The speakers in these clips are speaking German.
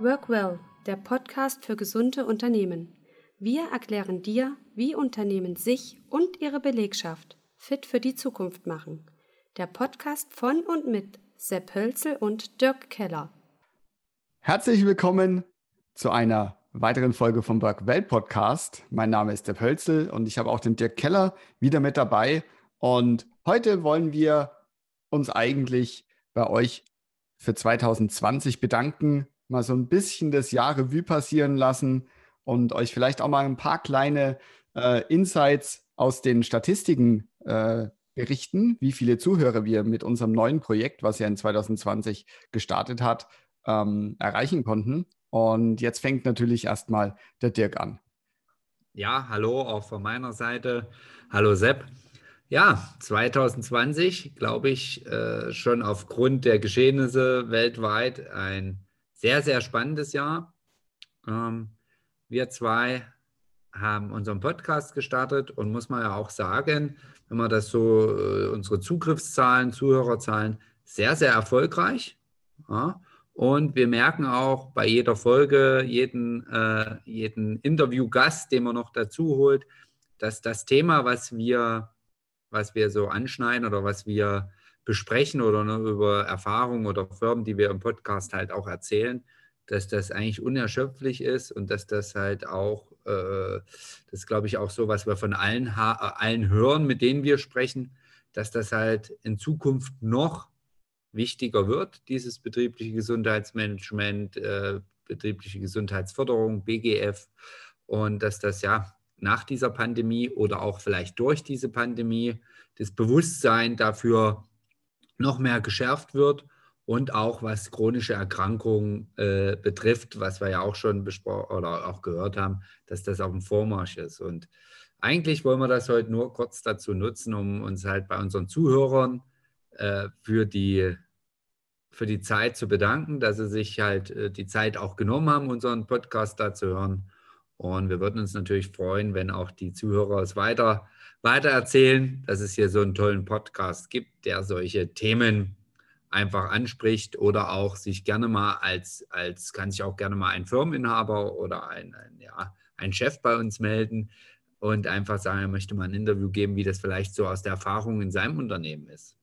Workwell, der Podcast für gesunde Unternehmen. Wir erklären dir, wie Unternehmen sich und ihre Belegschaft fit für die Zukunft machen. Der Podcast von und mit Sepp Hölzel und Dirk Keller. Herzlich willkommen zu einer weiteren Folge vom Workwell Podcast. Mein Name ist Sepp Hölzel und ich habe auch den Dirk Keller wieder mit dabei. Und heute wollen wir uns eigentlich bei euch für 2020 bedanken, mal so ein bisschen das Jahr Revue passieren lassen und euch vielleicht auch mal ein paar kleine äh, Insights aus den Statistiken äh, berichten, wie viele Zuhörer wir mit unserem neuen Projekt, was ja in 2020 gestartet hat, ähm, erreichen konnten. Und jetzt fängt natürlich erstmal der Dirk an. Ja, hallo auch von meiner Seite. Hallo Sepp. Ja, 2020, glaube ich, äh, schon aufgrund der Geschehnisse weltweit ein sehr, sehr spannendes Jahr. Ähm, wir zwei haben unseren Podcast gestartet und muss man ja auch sagen, wenn man das so, äh, unsere Zugriffszahlen, Zuhörerzahlen, sehr, sehr erfolgreich. Ja. Und wir merken auch bei jeder Folge, jeden, äh, jeden Interviewgast, den man noch dazu holt, dass das Thema, was wir, was wir so anschneiden oder was wir besprechen oder ne, über Erfahrungen oder Firmen, die wir im Podcast halt auch erzählen, dass das eigentlich unerschöpflich ist und dass das halt auch, äh, das glaube ich auch so, was wir von allen, allen hören, mit denen wir sprechen, dass das halt in Zukunft noch wichtiger wird, dieses betriebliche Gesundheitsmanagement, äh, betriebliche Gesundheitsförderung, BGF, und dass das ja nach dieser Pandemie oder auch vielleicht durch diese Pandemie das Bewusstsein dafür noch mehr geschärft wird und auch was chronische Erkrankungen äh, betrifft, was wir ja auch schon besprochen oder auch gehört haben, dass das auf dem Vormarsch ist. Und eigentlich wollen wir das heute nur kurz dazu nutzen, um uns halt bei unseren Zuhörern äh, für, die, für die Zeit zu bedanken, dass sie sich halt äh, die Zeit auch genommen haben, unseren Podcast da zu hören. Und wir würden uns natürlich freuen, wenn auch die Zuhörer es weiter weiter erzählen, dass es hier so einen tollen Podcast gibt, der solche Themen einfach anspricht oder auch sich gerne mal als, als kann sich auch gerne mal ein Firmeninhaber oder ein, ein, ja, ein Chef bei uns melden und einfach sagen, er möchte mal ein Interview geben, wie das vielleicht so aus der Erfahrung in seinem Unternehmen ist.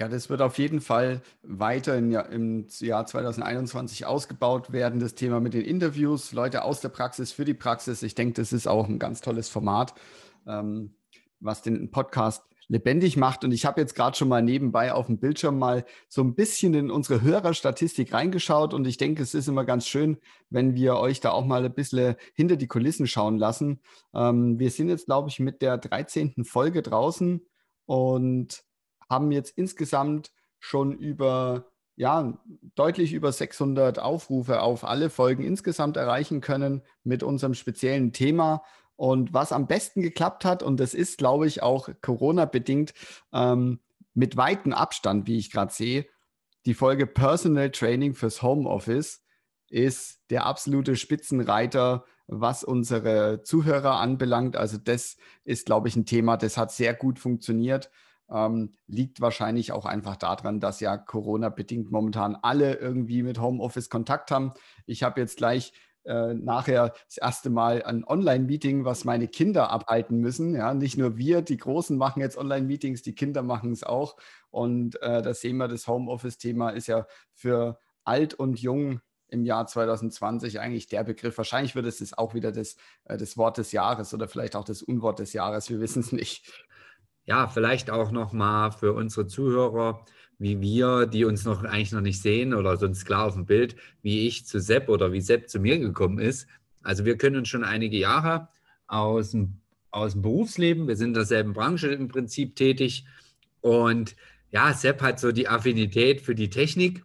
Ja, das wird auf jeden Fall weiter im Jahr, im Jahr 2021 ausgebaut werden, das Thema mit den Interviews, Leute aus der Praxis für die Praxis. Ich denke, das ist auch ein ganz tolles Format ähm, was den Podcast lebendig macht. Und ich habe jetzt gerade schon mal nebenbei auf dem Bildschirm mal so ein bisschen in unsere Hörerstatistik reingeschaut. Und ich denke, es ist immer ganz schön, wenn wir euch da auch mal ein bisschen hinter die Kulissen schauen lassen. Ähm, wir sind jetzt, glaube ich, mit der 13. Folge draußen und haben jetzt insgesamt schon über ja, deutlich über 600 Aufrufe auf alle Folgen insgesamt erreichen können mit unserem speziellen Thema. Und was am besten geklappt hat, und das ist, glaube ich, auch Corona-bedingt ähm, mit weitem Abstand, wie ich gerade sehe, die Folge Personal Training fürs Homeoffice ist der absolute Spitzenreiter, was unsere Zuhörer anbelangt. Also das ist, glaube ich, ein Thema, das hat sehr gut funktioniert. Ähm, liegt wahrscheinlich auch einfach daran, dass ja Corona-bedingt momentan alle irgendwie mit Homeoffice Kontakt haben. Ich habe jetzt gleich äh, nachher das erste Mal ein Online-Meeting, was meine Kinder abhalten müssen. Ja, nicht nur wir, die Großen machen jetzt Online-Meetings, die Kinder machen es auch. Und äh, das sehen wir, das Homeoffice-Thema ist ja für alt und jung im Jahr 2020 eigentlich der Begriff. Wahrscheinlich wird es auch wieder das, äh, das Wort des Jahres oder vielleicht auch das Unwort des Jahres. Wir wissen es nicht. Ja, vielleicht auch nochmal für unsere Zuhörer wie wir, die uns noch eigentlich noch nicht sehen oder sonst klar auf dem Bild, wie ich zu Sepp oder wie Sepp zu mir gekommen ist. Also wir können uns schon einige Jahre aus dem, aus dem Berufsleben, wir sind in derselben Branche im Prinzip tätig. Und ja, Sepp hat so die Affinität für die Technik.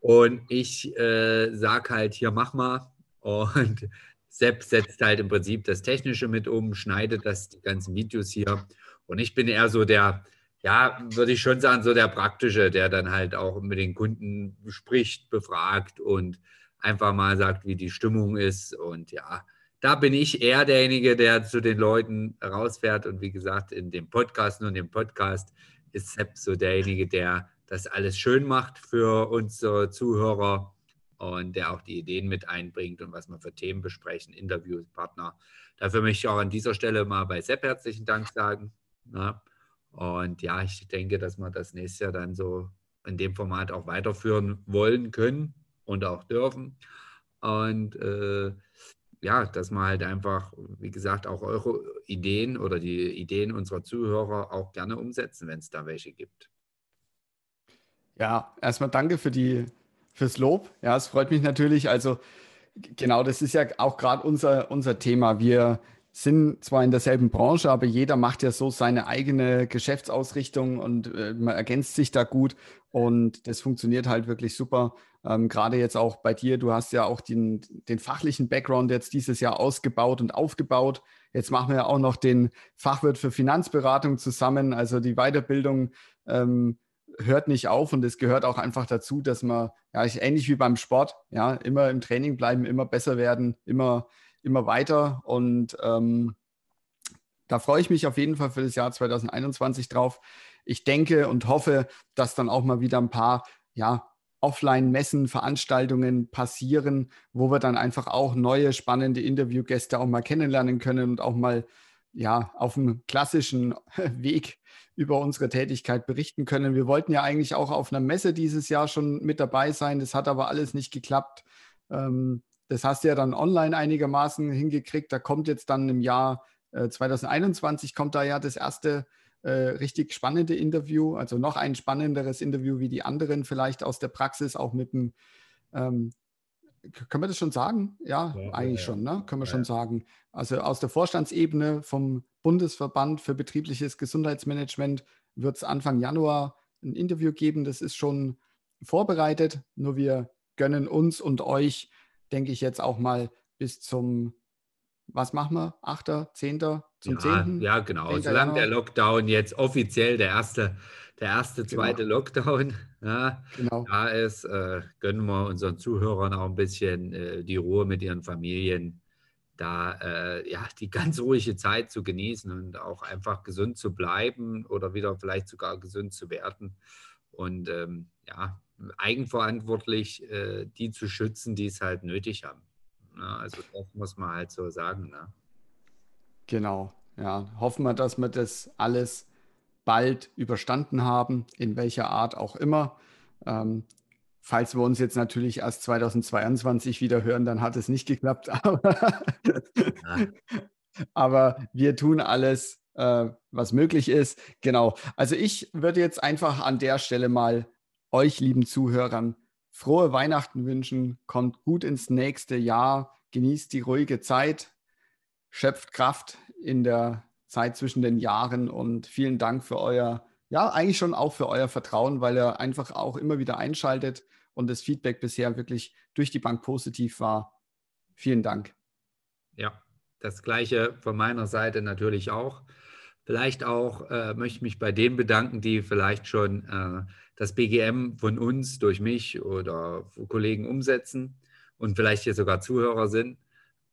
Und ich äh, sage halt, hier mach mal. Und Sepp setzt halt im Prinzip das Technische mit um, schneidet das, die ganzen Videos hier und ich bin eher so der, ja, würde ich schon sagen, so der praktische, der dann halt auch mit den Kunden spricht, befragt und einfach mal sagt, wie die Stimmung ist. Und ja, da bin ich eher derjenige, der zu den Leuten rausfährt. Und wie gesagt, in dem Podcast, nur in dem Podcast, ist Sepp so derjenige, der das alles schön macht für unsere Zuhörer und der auch die Ideen mit einbringt und was wir für Themen besprechen, Interviewspartner. Dafür möchte ich auch an dieser Stelle mal bei Sepp herzlichen Dank sagen. Ja. Und ja, ich denke, dass wir das nächste Jahr dann so in dem Format auch weiterführen wollen können und auch dürfen. Und äh, ja, dass man halt einfach, wie gesagt, auch eure Ideen oder die Ideen unserer Zuhörer auch gerne umsetzen, wenn es da welche gibt. Ja, erstmal danke für die fürs Lob. Ja, es freut mich natürlich. Also genau, das ist ja auch gerade unser, unser Thema. Wir sind zwar in derselben Branche, aber jeder macht ja so seine eigene Geschäftsausrichtung und äh, man ergänzt sich da gut und das funktioniert halt wirklich super. Ähm, Gerade jetzt auch bei dir, du hast ja auch den, den fachlichen Background jetzt dieses Jahr ausgebaut und aufgebaut. Jetzt machen wir ja auch noch den Fachwirt für Finanzberatung zusammen, also die Weiterbildung. Ähm, hört nicht auf und es gehört auch einfach dazu, dass man, ja, ähnlich wie beim Sport, ja, immer im Training bleiben, immer besser werden, immer, immer weiter und ähm, da freue ich mich auf jeden Fall für das Jahr 2021 drauf. Ich denke und hoffe, dass dann auch mal wieder ein paar, ja, Offline-Messen, Veranstaltungen passieren, wo wir dann einfach auch neue spannende Interviewgäste auch mal kennenlernen können und auch mal ja auf einem klassischen Weg über unsere Tätigkeit berichten können. Wir wollten ja eigentlich auch auf einer Messe dieses Jahr schon mit dabei sein. Das hat aber alles nicht geklappt. Ähm, das hast du ja dann online einigermaßen hingekriegt. Da kommt jetzt dann im Jahr 2021 äh, kommt da ja das erste äh, richtig spannende Interview, also noch ein spannenderes Interview wie die anderen vielleicht aus der Praxis, auch mit dem ähm, können wir das schon sagen? Ja, ja eigentlich ja, schon, ne? Können wir ja, schon sagen. Also aus der Vorstandsebene vom Bundesverband für betriebliches Gesundheitsmanagement wird es Anfang Januar ein Interview geben. Das ist schon vorbereitet. Nur wir gönnen uns und euch, denke ich, jetzt auch mal bis zum, was machen wir? 8., 10., zum ja, 10. Ja, genau. Solange der Lockdown jetzt offiziell der erste der erste, genau. zweite. Lockdown ja, genau. da ist, äh, gönnen wir unseren Zuhörern auch ein bisschen äh, die Ruhe mit ihren Familien, da äh, ja, die ganz ruhige Zeit zu genießen und auch einfach gesund zu bleiben oder wieder vielleicht sogar gesund zu werden. Und ähm, ja, eigenverantwortlich äh, die zu schützen, die es halt nötig haben. Ja, also das muss man halt so sagen. Ne? Genau, ja. Hoffen wir, dass wir das alles bald überstanden haben, in welcher Art auch immer. Ähm, falls wir uns jetzt natürlich erst 2022 wieder hören, dann hat es nicht geklappt. Aber, aber wir tun alles, äh, was möglich ist. Genau. Also ich würde jetzt einfach an der Stelle mal euch, lieben Zuhörern, frohe Weihnachten wünschen. Kommt gut ins nächste Jahr. Genießt die ruhige Zeit. Schöpft Kraft in der Zeit zwischen den Jahren und vielen Dank für euer, ja, eigentlich schon auch für euer Vertrauen, weil ihr einfach auch immer wieder einschaltet und das Feedback bisher wirklich durch die Bank positiv war. Vielen Dank. Ja, das gleiche von meiner Seite natürlich auch. Vielleicht auch äh, möchte ich mich bei denen bedanken, die vielleicht schon äh, das BGM von uns durch mich oder Kollegen umsetzen und vielleicht hier sogar Zuhörer sind.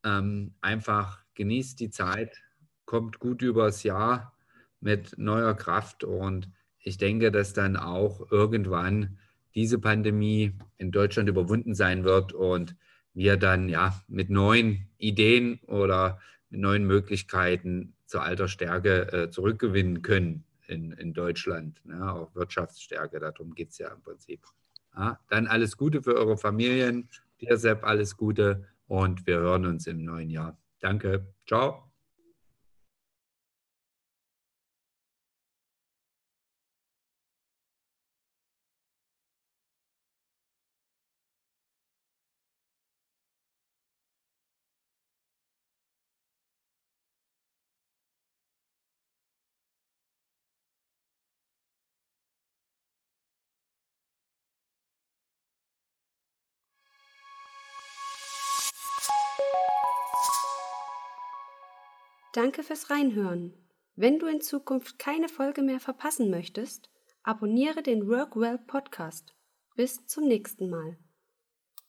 Ähm, einfach genießt die Zeit, kommt gut übers Jahr mit neuer Kraft und ich denke, dass dann auch irgendwann diese Pandemie in Deutschland überwunden sein wird und wir dann ja mit neuen Ideen oder mit neuen Möglichkeiten zur alter Stärke äh, zurückgewinnen können in, in Deutschland. Ja, auch Wirtschaftsstärke, darum geht es ja im Prinzip. Ja, dann alles Gute für eure Familien. Dir, Sepp, alles Gute und wir hören uns im neuen Jahr. Danke. Ciao. Danke fürs Reinhören. Wenn du in Zukunft keine Folge mehr verpassen möchtest, abonniere den Workwell Podcast. Bis zum nächsten Mal.